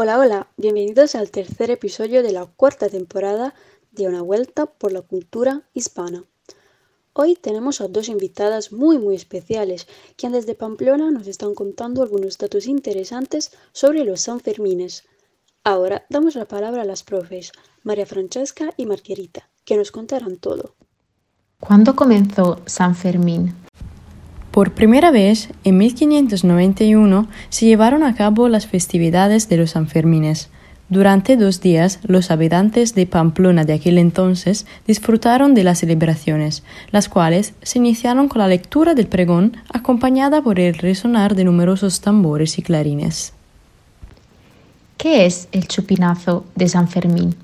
Hola, hola, bienvenidos al tercer episodio de la cuarta temporada de Una Vuelta por la Cultura Hispana. Hoy tenemos a dos invitadas muy muy especiales, quien desde Pamplona nos están contando algunos datos interesantes sobre los Sanfermines. Ahora damos la palabra a las profes, María Francesca y Marguerita, que nos contarán todo. ¿Cuándo comenzó San Fermín? Por primera vez, en 1591, se llevaron a cabo las festividades de los Sanfermines. Durante dos días, los habitantes de Pamplona de aquel entonces disfrutaron de las celebraciones, las cuales se iniciaron con la lectura del pregón acompañada por el resonar de numerosos tambores y clarines. ¿Qué es el chupinazo de San Fermín?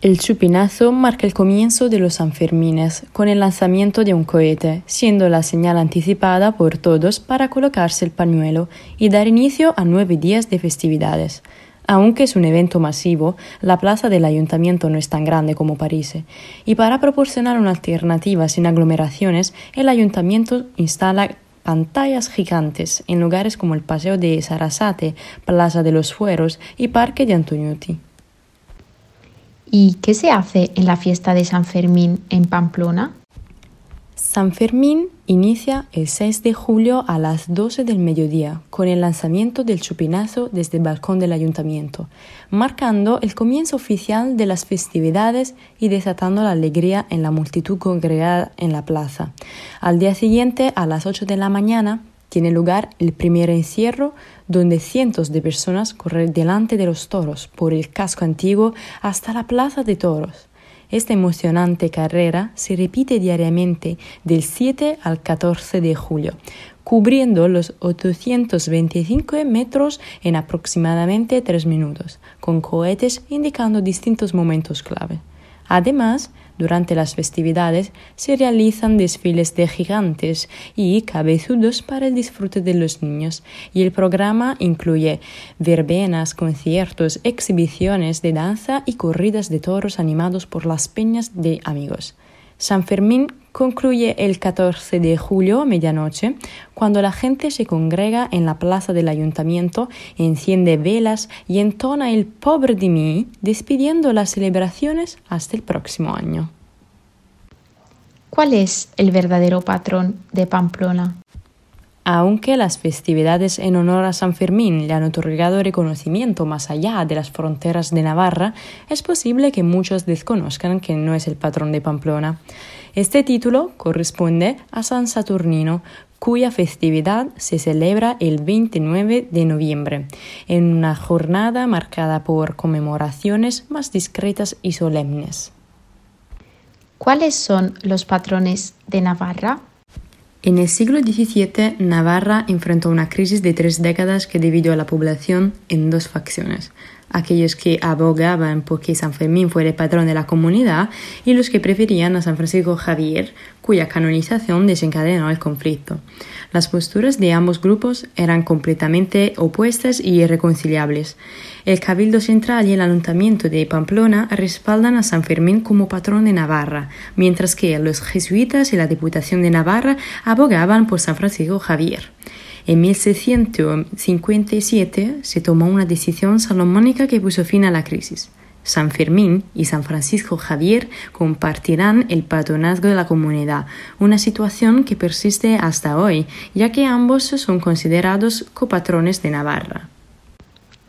El chupinazo marca el comienzo de los Sanfermines con el lanzamiento de un cohete, siendo la señal anticipada por todos para colocarse el pañuelo y dar inicio a nueve días de festividades. Aunque es un evento masivo, la plaza del ayuntamiento no es tan grande como parece, y para proporcionar una alternativa sin aglomeraciones, el ayuntamiento instala pantallas gigantes en lugares como el Paseo de Sarasate, Plaza de los Fueros y Parque de Antoniuti. ¿Y qué se hace en la fiesta de San Fermín en Pamplona? San Fermín inicia el 6 de julio a las 12 del mediodía con el lanzamiento del chupinazo desde el balcón del ayuntamiento, marcando el comienzo oficial de las festividades y desatando la alegría en la multitud congregada en la plaza. Al día siguiente, a las 8 de la mañana, tiene lugar el primer encierro donde cientos de personas corren delante de los toros por el casco antiguo hasta la plaza de toros. Esta emocionante carrera se repite diariamente del 7 al 14 de julio, cubriendo los 825 metros en aproximadamente 3 minutos, con cohetes indicando distintos momentos clave. Además, durante las festividades se realizan desfiles de gigantes y cabezudos para el disfrute de los niños y el programa incluye verbenas, conciertos, exhibiciones de danza y corridas de toros animados por las peñas de amigos. San Fermín concluye el 14 de julio medianoche, cuando la gente se congrega en la plaza del ayuntamiento, enciende velas y entona el pobre de mí, despidiendo las celebraciones hasta el próximo año. ¿Cuál es el verdadero patrón de Pamplona? Aunque las festividades en honor a San Fermín le han otorgado reconocimiento más allá de las fronteras de Navarra, es posible que muchos desconozcan que no es el patrón de Pamplona. Este título corresponde a San Saturnino, cuya festividad se celebra el 29 de noviembre, en una jornada marcada por conmemoraciones más discretas y solemnes. ¿Cuáles son los patrones de Navarra? En el siglo XVII, Navarra enfrentó una crisis de tres décadas que dividió a la población en dos facciones aquellos que abogaban por que San Fermín fuera el patrón de la comunidad y los que preferían a San Francisco Javier, cuya canonización desencadenó el conflicto. Las posturas de ambos grupos eran completamente opuestas y irreconciliables. El Cabildo Central y el Ayuntamiento de Pamplona respaldan a San Fermín como patrón de Navarra, mientras que los jesuitas y la Diputación de Navarra abogaban por San Francisco Javier. En 1657 se tomó una decisión salomónica que puso fin a la crisis. San Fermín y San Francisco Javier compartirán el patronazgo de la comunidad, una situación que persiste hasta hoy, ya que ambos son considerados copatrones de Navarra.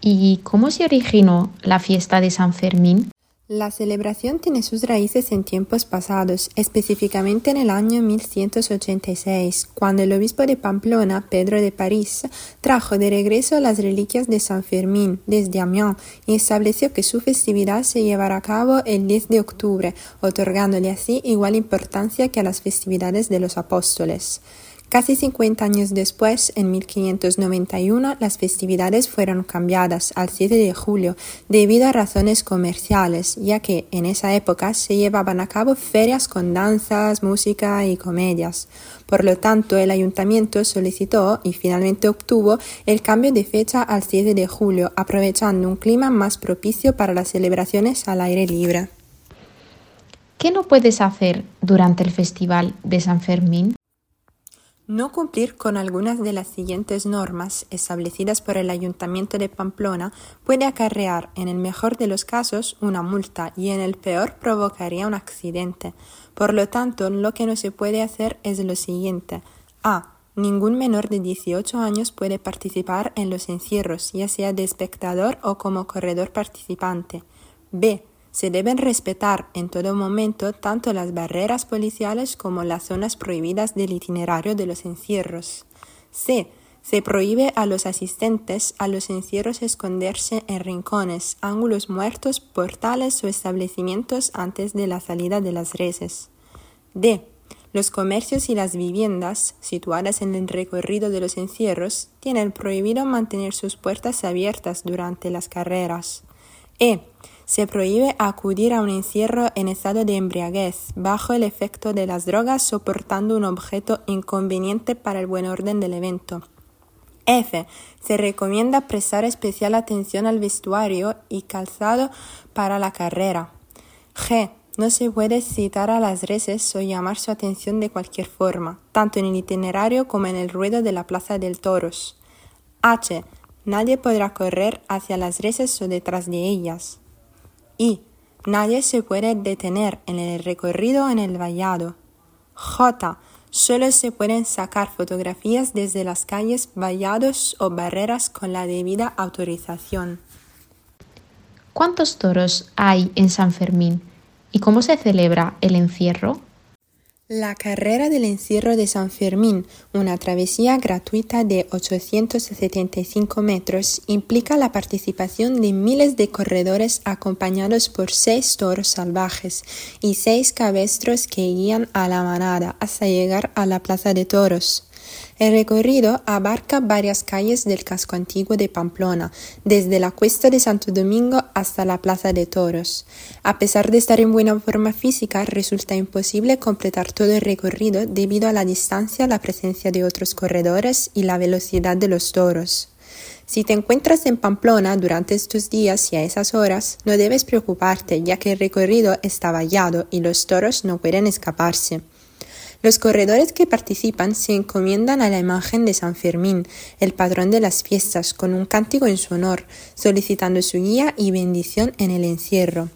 ¿Y cómo se originó la fiesta de San Fermín? La celebración tiene sus raíces en tiempos pasados, específicamente en el año 1186, cuando el obispo de Pamplona, Pedro de París, trajo de regreso las reliquias de San Fermín desde Amiens y estableció que su festividad se llevará a cabo el 10 de octubre, otorgándole así igual importancia que a las festividades de los apóstoles. Casi 50 años después, en 1591, las festividades fueron cambiadas al 7 de julio debido a razones comerciales, ya que en esa época se llevaban a cabo ferias con danzas, música y comedias. Por lo tanto, el ayuntamiento solicitó y finalmente obtuvo el cambio de fecha al 7 de julio, aprovechando un clima más propicio para las celebraciones al aire libre. ¿Qué no puedes hacer durante el Festival de San Fermín? No cumplir con algunas de las siguientes normas establecidas por el Ayuntamiento de Pamplona puede acarrear, en el mejor de los casos, una multa y en el peor provocaría un accidente. Por lo tanto, lo que no se puede hacer es lo siguiente. A. Ningún menor de 18 años puede participar en los encierros, ya sea de espectador o como corredor participante. B. Se deben respetar en todo momento tanto las barreras policiales como las zonas prohibidas del itinerario de los encierros. C. Se prohíbe a los asistentes a los encierros esconderse en rincones, ángulos muertos, portales o establecimientos antes de la salida de las reses. D. Los comercios y las viviendas situadas en el recorrido de los encierros tienen prohibido mantener sus puertas abiertas durante las carreras. E. Se prohíbe acudir a un encierro en estado de embriaguez, bajo el efecto de las drogas, soportando un objeto inconveniente para el buen orden del evento. F. Se recomienda prestar especial atención al vestuario y calzado para la carrera. G. No se puede citar a las reses o llamar su atención de cualquier forma, tanto en el itinerario como en el ruedo de la Plaza del Toros. H. Nadie podrá correr hacia las reses o detrás de ellas y nadie se puede detener en el recorrido en el vallado. J. Solo se pueden sacar fotografías desde las calles, vallados o barreras con la debida autorización. ¿Cuántos toros hay en San Fermín? ¿Y cómo se celebra el encierro? La carrera del encierro de San Fermín, una travesía gratuita de 875 metros, implica la participación de miles de corredores acompañados por seis toros salvajes y seis cabestros que guían a la manada hasta llegar a la plaza de toros. El recorrido abarca varias calles del casco antiguo de Pamplona, desde la cuesta de Santo Domingo hasta la Plaza de Toros. A pesar de estar en buena forma física, resulta imposible completar todo el recorrido debido a la distancia, la presencia de otros corredores y la velocidad de los toros. Si te encuentras en Pamplona durante estos días y a esas horas, no debes preocuparte, ya que el recorrido está vallado y los toros no pueden escaparse. Los corredores que participan se encomiendan a la imagen de San Fermín, el patrón de las fiestas, con un cántico en su honor, solicitando su guía y bendición en el encierro.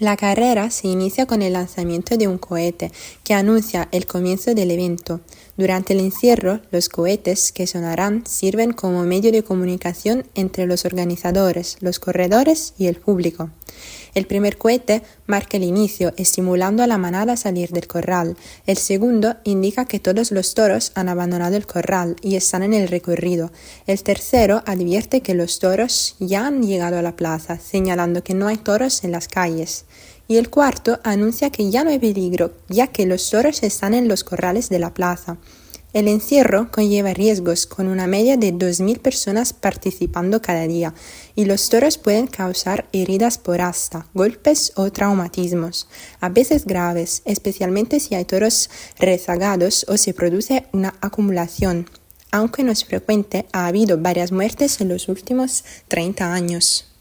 La carrera se inicia con el lanzamiento de un cohete que anuncia el comienzo del evento. Durante el encierro, los cohetes que sonarán sirven como medio de comunicación entre los organizadores, los corredores y el público. El primer cohete marca el inicio, estimulando a la manada a salir del corral. El segundo indica que todos los toros han abandonado el corral y están en el recorrido. El tercero advierte que los toros ya han llegado a la plaza, señalando que no hay toros en las calles. Y el cuarto anuncia que ya no hay peligro, ya que los toros están en los corrales de la plaza. El encierro conlleva riesgos con una media de 2.000 personas participando cada día y los toros pueden causar heridas por asta, golpes o traumatismos, a veces graves, especialmente si hay toros rezagados o se produce una acumulación. Aunque no es frecuente, ha habido varias muertes en los últimos 30 años.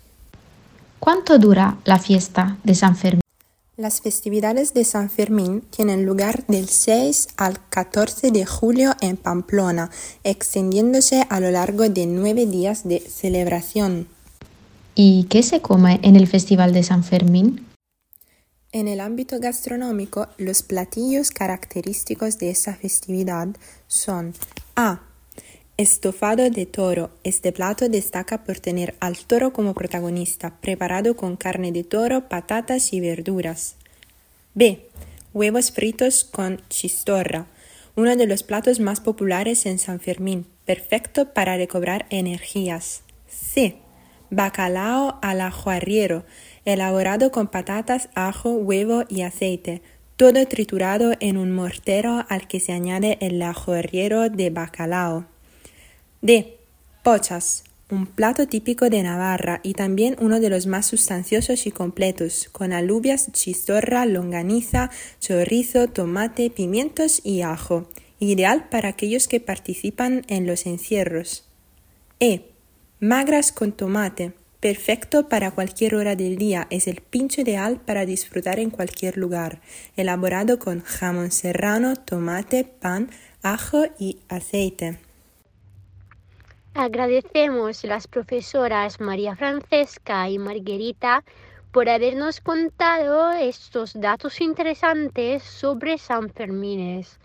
¿Cuánto dura la fiesta de San Fermín? Las festividades de San Fermín tienen lugar del 6 al 14 de julio en Pamplona, extendiéndose a lo largo de nueve días de celebración. ¿Y qué se come en el Festival de San Fermín? En el ámbito gastronómico, los platillos característicos de esta festividad son A. Estofado de toro. Este plato destaca por tener al toro como protagonista, preparado con carne de toro, patatas y verduras. B. Huevos fritos con chistorra. Uno de los platos más populares en San Fermín, perfecto para recobrar energías. C. Bacalao al ajo arriero, elaborado con patatas, ajo, huevo y aceite, todo triturado en un mortero al que se añade el ajo arriero de bacalao. D. Pochas, un plato típico de Navarra y también uno de los más sustanciosos y completos, con alubias, chistorra, longaniza, chorizo, tomate, pimientos y ajo, ideal para aquellos que participan en los encierros. E. Magras con tomate, perfecto para cualquier hora del día, es el pincho ideal para disfrutar en cualquier lugar, elaborado con jamón serrano, tomate, pan, ajo y aceite. Agradecemos las profesoras María Francesca y Margarita por habernos contado estos datos interesantes sobre San Fermines.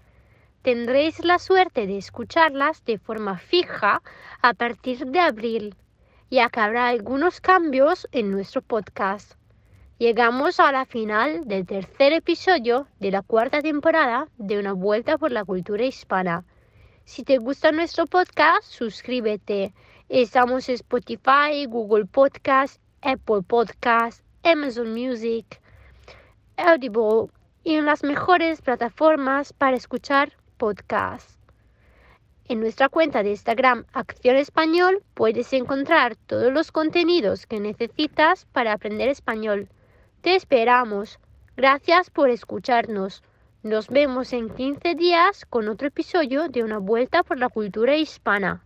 Tendréis la suerte de escucharlas de forma fija a partir de abril, ya que habrá algunos cambios en nuestro podcast. Llegamos a la final del tercer episodio de la cuarta temporada de Una Vuelta por la Cultura Hispana. Si te gusta nuestro podcast, suscríbete. Estamos en Spotify, Google Podcast, Apple Podcast, Amazon Music, Audible y en las mejores plataformas para escuchar podcasts. En nuestra cuenta de Instagram Acción Español puedes encontrar todos los contenidos que necesitas para aprender español. Te esperamos. Gracias por escucharnos. Nos vemos en 15 días con otro episodio de Una Vuelta por la Cultura Hispana.